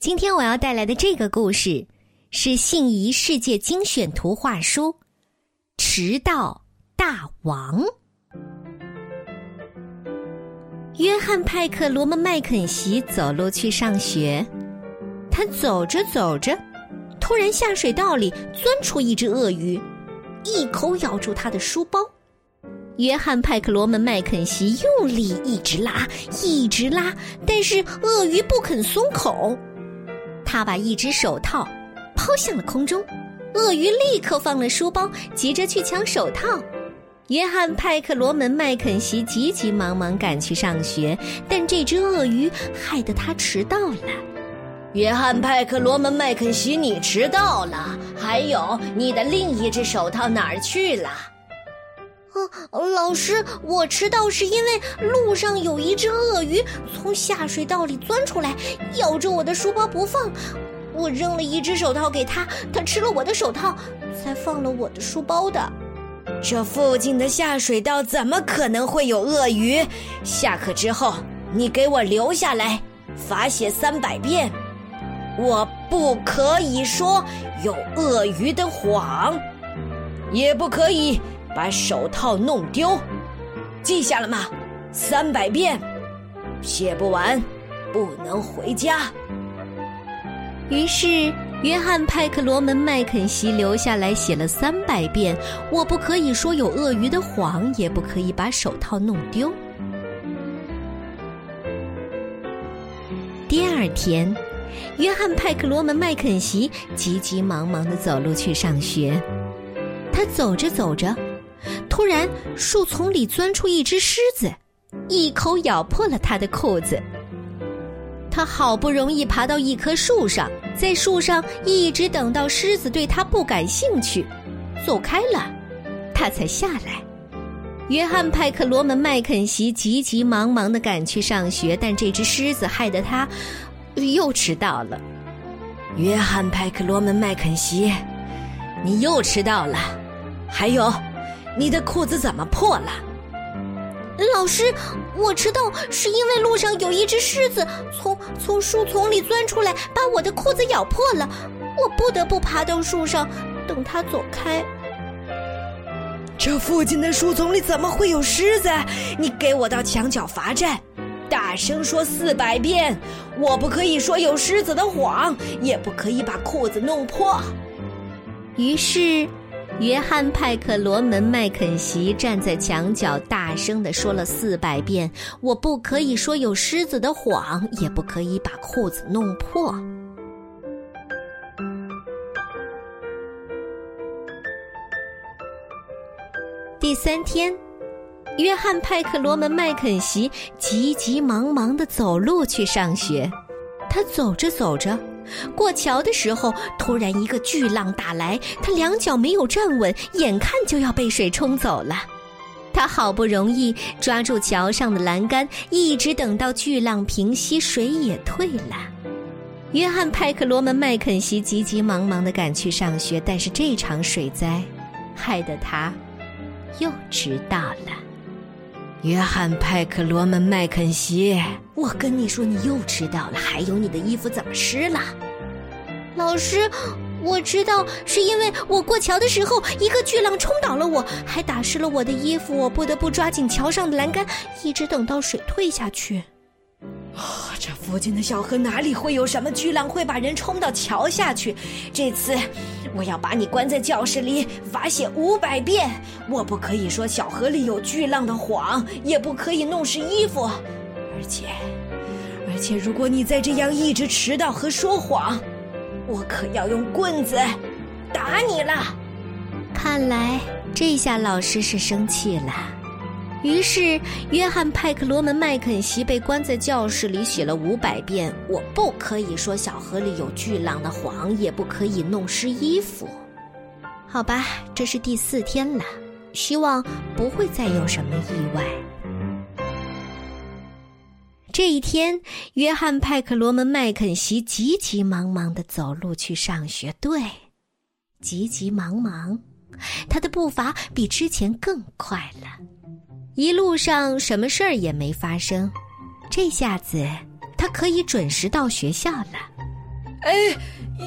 今天我要带来的这个故事是信宜世界精选图画书《迟到大王》。约翰·派克·罗门·麦肯锡走路去上学，他走着走着，突然下水道里钻出一只鳄鱼，一口咬住他的书包。约翰·派克·罗门·麦肯锡用力一直拉，一直拉，但是鳄鱼不肯松口。他把一只手套抛向了空中，鳄鱼立刻放了书包，急着去抢手套。约翰·派克罗门·麦肯锡急急忙忙赶去上学，但这只鳄鱼害得他迟到了。约翰·派克罗门·麦肯锡，你迟到了。还有，你的另一只手套哪儿去了？老师，我迟到是因为路上有一只鳄鱼从下水道里钻出来，咬着我的书包不放。我扔了一只手套给他，他吃了我的手套，才放了我的书包的。这附近的下水道怎么可能会有鳄鱼？下课之后，你给我留下来，罚写三百遍。我不可以说有鳄鱼的谎，也不可以。把手套弄丢，记下了吗？三百遍，写不完，不能回家。于是，约翰·派克罗门·麦肯锡留下来写了三百遍：“我不可以说有鳄鱼的谎，也不可以把手套弄丢。”第二天，约翰·派克罗门·麦肯锡急急忙忙的走路去上学。他走着走着。突然，树丛里钻出一只狮子，一口咬破了他的裤子。他好不容易爬到一棵树上，在树上一直等到狮子对他不感兴趣，走开了，他才下来。约翰·派克罗门·麦肯锡急急忙忙的赶去上学，但这只狮子害得他又迟到了。约翰·派克罗门·麦肯锡，你又迟到了，还有。你的裤子怎么破了？老师，我迟到是因为路上有一只狮子从从树丛里钻出来，把我的裤子咬破了，我不得不爬到树上等它走开。这附近的树丛里怎么会有狮子？你给我到墙角罚站，大声说四百遍！我不可以说有狮子的谎，也不可以把裤子弄破。于是。约翰·派克罗门·麦肯锡站在墙角，大声地说了四百遍：“我不可以说有狮子的谎，也不可以把裤子弄破。”第三天，约翰·派克罗门·麦肯锡急急忙忙地走路去上学。他走着走着。过桥的时候，突然一个巨浪打来，他两脚没有站稳，眼看就要被水冲走了。他好不容易抓住桥上的栏杆，一直等到巨浪平息，水也退了。约翰·派克罗门·麦肯锡急急忙忙地赶去上学，但是这场水灾，害得他又迟到了。约翰·派克罗门·麦肯锡，我跟你说，你又迟到了。还有，你的衣服怎么湿了？老师，我知道，是因为我过桥的时候，一个巨浪冲倒了我，还打湿了我的衣服。我不得不抓紧桥上的栏杆，一直等到水退下去。这附近的小河哪里会有什么巨浪会把人冲到桥下去？这次我要把你关在教室里罚写五百遍。我不可以说小河里有巨浪的谎，也不可以弄湿衣服。而且，而且，如果你再这样一直迟到和说谎，我可要用棍子打你了。看来这下老师是生气了。于是，约翰·派克罗门·麦肯锡被关在教室里，写了五百遍：“我不可以说小河里有巨浪的谎，也不可以弄湿衣服。”好吧，这是第四天了，希望不会再有什么意外。这一天，约翰·派克罗门·麦肯锡急急忙忙的走路去上学。对，急急忙忙，他的步伐比之前更快了。一路上什么事儿也没发生，这下子他可以准时到学校了。哎，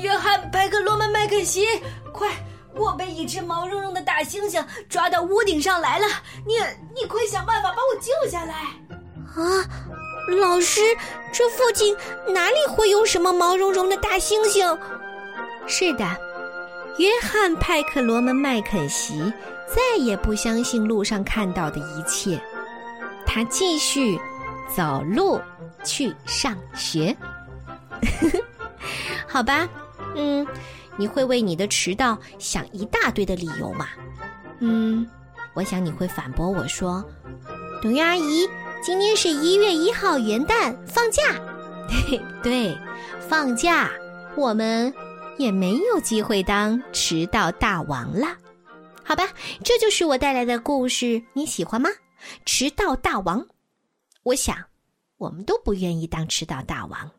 约翰·派克罗曼·麦肯锡，快！我被一只毛茸茸的大猩猩抓到屋顶上来了，你你快想办法把我救下来！啊，老师，这附近哪里会有什么毛茸茸的大猩猩？是的，约翰·派克罗门·麦肯锡再也不相信路上看到的一切，他继续走路去上学。好吧，嗯。你会为你的迟到想一大堆的理由吗？嗯，我想你会反驳我说：“董月阿姨，今天是一月一号元旦，放假。”对，放假，我们也没有机会当迟到大王了。好吧，这就是我带来的故事，你喜欢吗？迟到大王，我想，我们都不愿意当迟到大王。